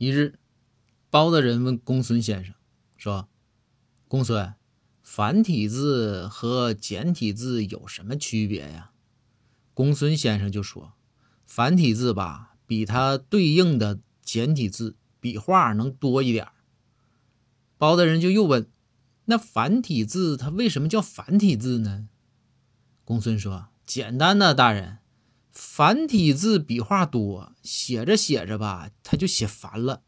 一日，包大人问公孙先生说：“公孙，繁体字和简体字有什么区别呀？”公孙先生就说：“繁体字吧，比它对应的简体字笔画能多一点。”包大人就又问：“那繁体字它为什么叫繁体字呢？”公孙说：“简单呐，大人。”繁体字笔画多，写着写着吧，他就写烦了。